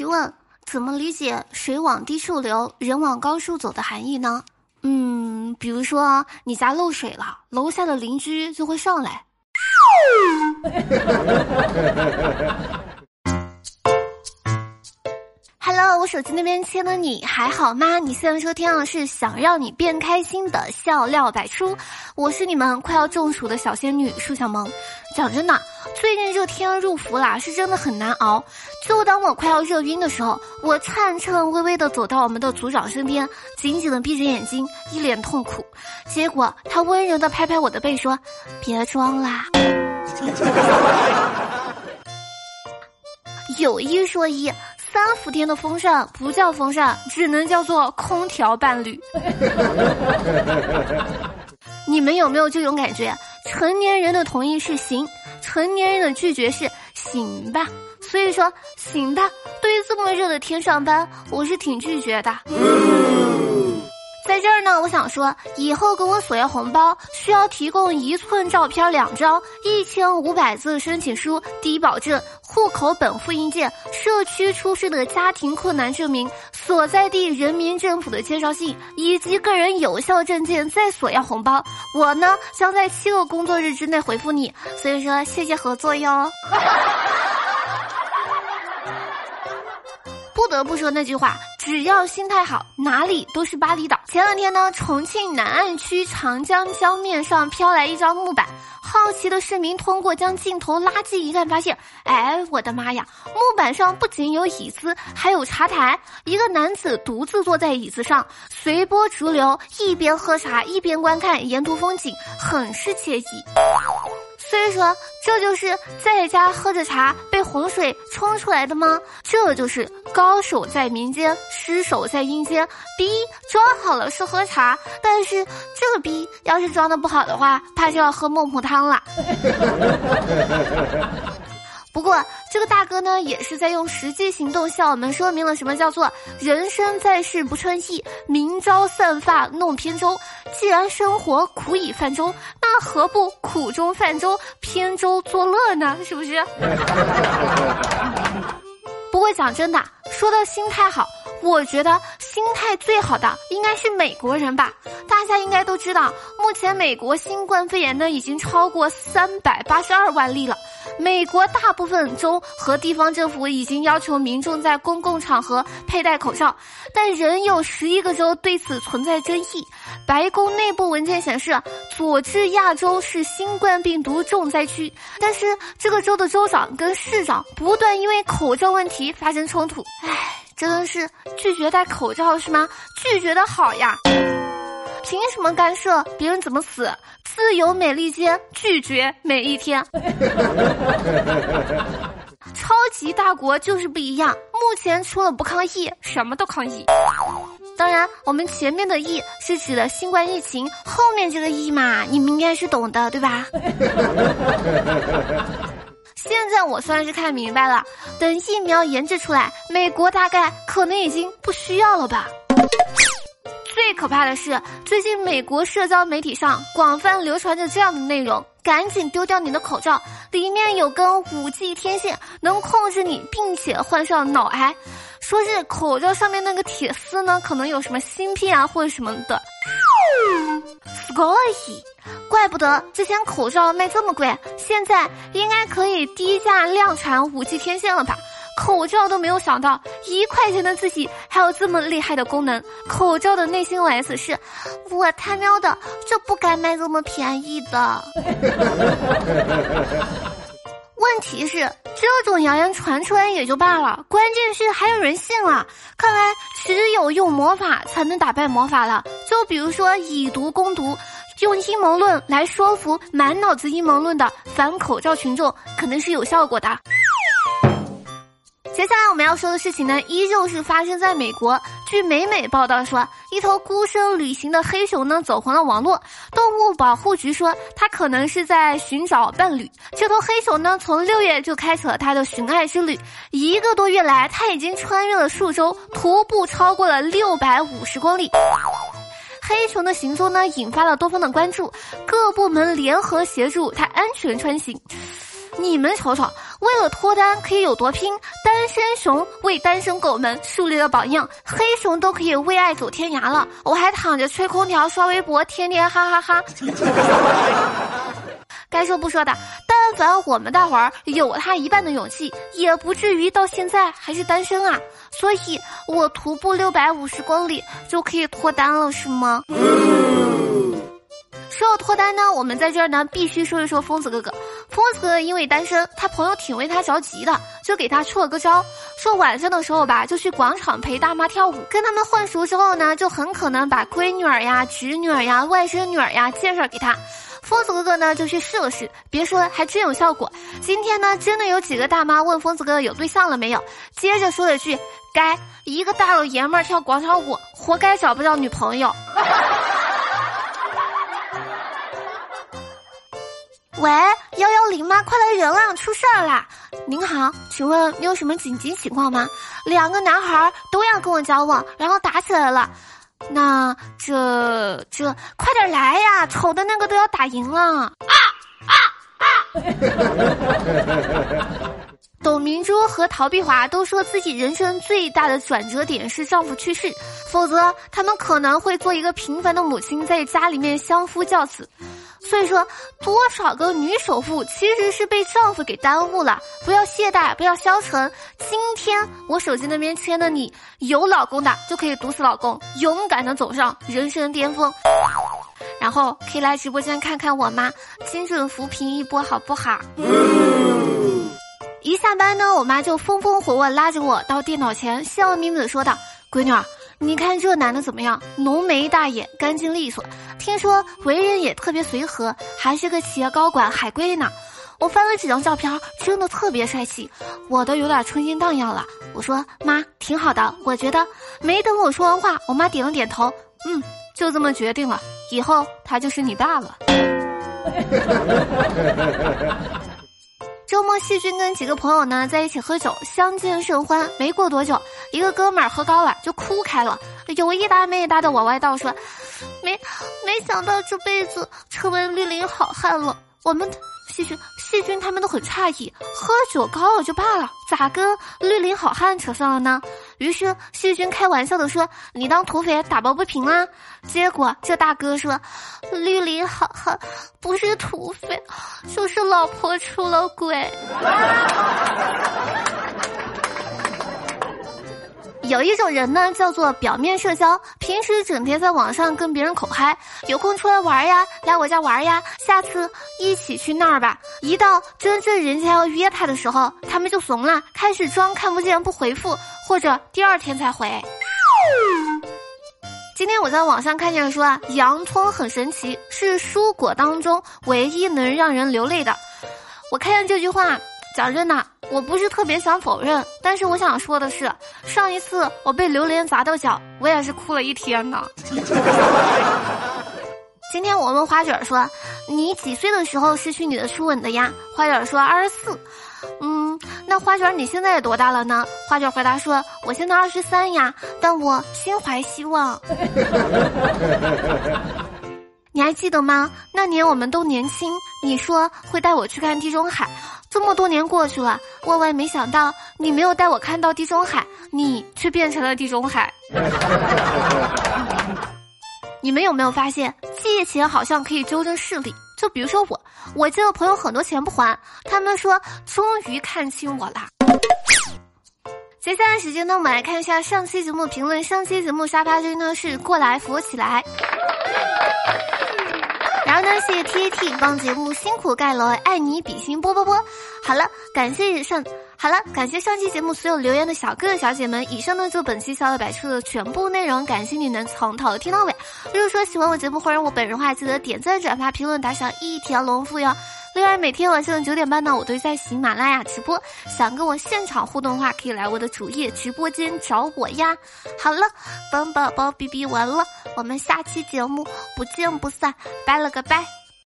提问：怎么理解“水往低处流，人往高处走”的含义呢？嗯，比如说你家漏水了，楼下的邻居就会上来。Hello，我手机那边亲的你还好吗？你现在收听的是想让你变开心的笑料百出，我是你们快要中暑的小仙女舒小萌。讲真的，最近这天入伏啦，是真的很难熬。就当我快要热晕的时候，我颤颤巍巍的走到我们的组长身边，紧紧的闭着眼睛，一脸痛苦。结果他温柔的拍拍我的背说：“别装啦。”有一说一。三伏天的风扇不叫风扇，只能叫做空调伴侣。你们有没有这种感觉？成年人的同意是行，成年人的拒绝是行吧。所以说，行吧。对于这么热的天上班，我是挺拒绝的。在这儿呢，我想说，以后给我索要红包，需要提供一寸照片两张、一千五百字申请书、低保证、户口本复印件、社区出示的家庭困难证明、所在地人民政府的介绍信以及个人有效证件，再索要红包。我呢，将在七个工作日之内回复你。所以说，谢谢合作哟。不得不说那句话。只要心态好，哪里都是巴厘岛。前两天呢，重庆南岸区长江江面上飘来一张木板，好奇的市民通过将镜头拉近一看，发现，哎，我的妈呀！木板上不仅有椅子，还有茶台，一个男子独自坐在椅子上，随波逐流，一边喝茶一边观看沿途风景，很是惬意。所以说，这就是在家喝着茶被洪水冲出来的吗？这就是高手在民间，失手在阴间。逼装好了是喝茶，但是这个逼要是装的不好的话，怕就要喝孟婆汤了。不过，这个大哥呢，也是在用实际行动向我们说明了什么叫做“人生在世不称意，明朝散发弄扁舟”。既然生活苦以泛舟，那何不苦中泛舟，扁舟作乐呢？是不是？不过讲真的，说到心态好。我觉得心态最好的应该是美国人吧。大家应该都知道，目前美国新冠肺炎呢已经超过三百八十二万例了。美国大部分州和地方政府已经要求民众在公共场合佩戴口罩，但仍有十一个州对此存在争议。白宫内部文件显示，佐治亚州是新冠病毒重灾区，但是这个州的州长跟市长不断因为口罩问题发生冲突。唉。真的是拒绝戴口罩是吗？拒绝的好呀！凭什么干涉别人怎么死？自由美利坚，拒绝每一天。超级大国就是不一样，目前除了不抗疫，什么都抗疫。当然，我们前面的“疫”是指的新冠疫情，后面这个“疫”嘛，你们应该是懂的，对吧？现在我算是看明白了，等疫苗研制出来，美国大概可能已经不需要了吧。最可怕的是，最近美国社交媒体上广泛流传着这样的内容：赶紧丢掉你的口罩，里面有根五 G 天线，能控制你，并且患上脑癌。说是口罩上面那个铁丝呢，可能有什么芯片啊或者什么的。所以，怪不得之前口罩卖这么贵，现在应该可以低价量产五 G 天线了吧？口罩都没有想到，一块钱的自己还有这么厉害的功能。口罩的内心 OS 是：我他喵的就不该卖这么便宜的。问题是，这种谣言传出来也就罢了，关键是还有人信了。看来只有用魔法才能打败魔法了。就比如说以毒攻毒，用阴谋论来说服满脑子阴谋论的反口罩群众，可能是有效果的。接下来我们要说的事情呢，依旧是发生在美国。据美美报道说，一头孤身旅行的黑熊呢走红了网络。动物保护局说，它可能是在寻找伴侣。这头黑熊呢，从六月就开始了它的寻爱之旅。一个多月来，它已经穿越了数周，徒步超过了六百五十公里。黑熊的行踪呢，引发了多方的关注，各部门联合协助它安全穿行。你们瞅瞅，为了脱单可以有多拼，单身熊为单身狗们树立了榜样，黑熊都可以为爱走天涯了，我还躺着吹空调刷微博，天天哈哈哈。该说不说的，但凡我们大伙儿有他一半的勇气，也不至于到现在还是单身啊。所以，我徒步六百五十公里就可以脱单了，是吗？说到脱单呢，我们在这儿呢必须说一说疯子哥哥。疯子哥因为单身，他朋友挺为他着急的，就给他出了个招，说晚上的时候吧，就去广场陪大妈跳舞，跟他们混熟之后呢，就很可能把闺女儿呀、侄女儿呀、外甥女儿呀介绍给他。疯子哥哥呢就去试了试，别说还真有效果。今天呢，真的有几个大妈问疯子哥哥有对象了没有，接着说了句：“该一个大老爷们儿跳广场舞，活该找不到女朋友。” 喂，幺幺零吗？快来人啊，出事儿啦！您好，请问你有什么紧急情况吗？两个男孩都要跟我交往，然后打起来了。那这这，快点来呀！丑的那个都要打赢了。啊啊啊！董明珠和陶碧华都说自己人生最大的转折点是丈夫去世，否则他们可能会做一个平凡的母亲，在家里面相夫教子。所以说，多少个女首富其实是被丈夫给耽误了。不要懈怠，不要消沉。今天我手机那边签的你，有老公的就可以毒死老公，勇敢的走上人生巅峰。然后可以来直播间看看我妈？精准扶贫一波好不好？一下班呢，我妈就风风火火拉着我到电脑前，笑眯眯的说道：“闺女儿。”你看这男的怎么样？浓眉大眼，干净利索，听说为人也特别随和，还是个企业高管，海归呢。我翻了几张照片，真的特别帅气，我都有点春心荡漾了。我说妈，挺好的，我觉得。没等我说完话，我妈点了点头，嗯，就这么决定了，以后他就是你爸了。周末，细菌跟几个朋友呢在一起喝酒，相见甚欢。没过多久，一个哥们儿喝高了就哭开了，有一搭没一搭的往外道说：“没没想到这辈子成为绿林好汉了。”我们细菌细菌他们都很诧异，喝酒高了就罢了，咋跟绿林好汉扯上了呢？于是细菌开玩笑的说：“你当土匪打抱不平啊？”结果这大哥说：“绿林好汉不是土匪，就是老婆出了轨。”有一种人呢，叫做表面社交，平时整天在网上跟别人口嗨，有空出来玩呀，来我家玩呀，下次一起去那儿吧。一到真正人家要约他的时候，他们就怂了，开始装看不见不回复，或者第二天才回。今天我在网上看见说啊，洋葱很神奇，是蔬果当中唯一能让人流泪的。我看见这句话。讲真的，我不是特别想否认，但是我想说的是，上一次我被榴莲砸到脚，我也是哭了一天呢。今天我问花卷说：“你几岁的时候失去你的初吻的呀？”花卷说：“二十四。”嗯，那花卷你现在多大了呢？花卷回答说：“我现在二十三呀，但我心怀希望。”你还记得吗？那年我们都年轻，你说会带我去看地中海。这么多年过去了，万万没想到你没有带我看到地中海，你却变成了地中海。你们有没有发现，借钱好像可以纠正视力？就比如说我，我借了朋友很多钱不还，他们说终于看清我啦。接下来时间呢，我们来看一下上期节目评论。上期节目沙发君呢是过来扶我起来。感，谢谢 T T 帮节目辛苦盖楼，爱你比心啵啵啵。好了，感谢上，好了，感谢上期节目所有留言的小哥哥小姐们。以上呢就本期小乐百出的全部内容，感谢你能从头听到尾。如果说喜欢我节目或者我本人的话，记得点赞、转发、评论、打赏一条龙服务哟。另外，每天晚上的九点半呢，我都在喜马拉雅直播。想跟我现场互动的话，可以来我的主页直播间找我呀。好了，本宝宝哔哔完了，我们下期节目不见不散，拜了个拜。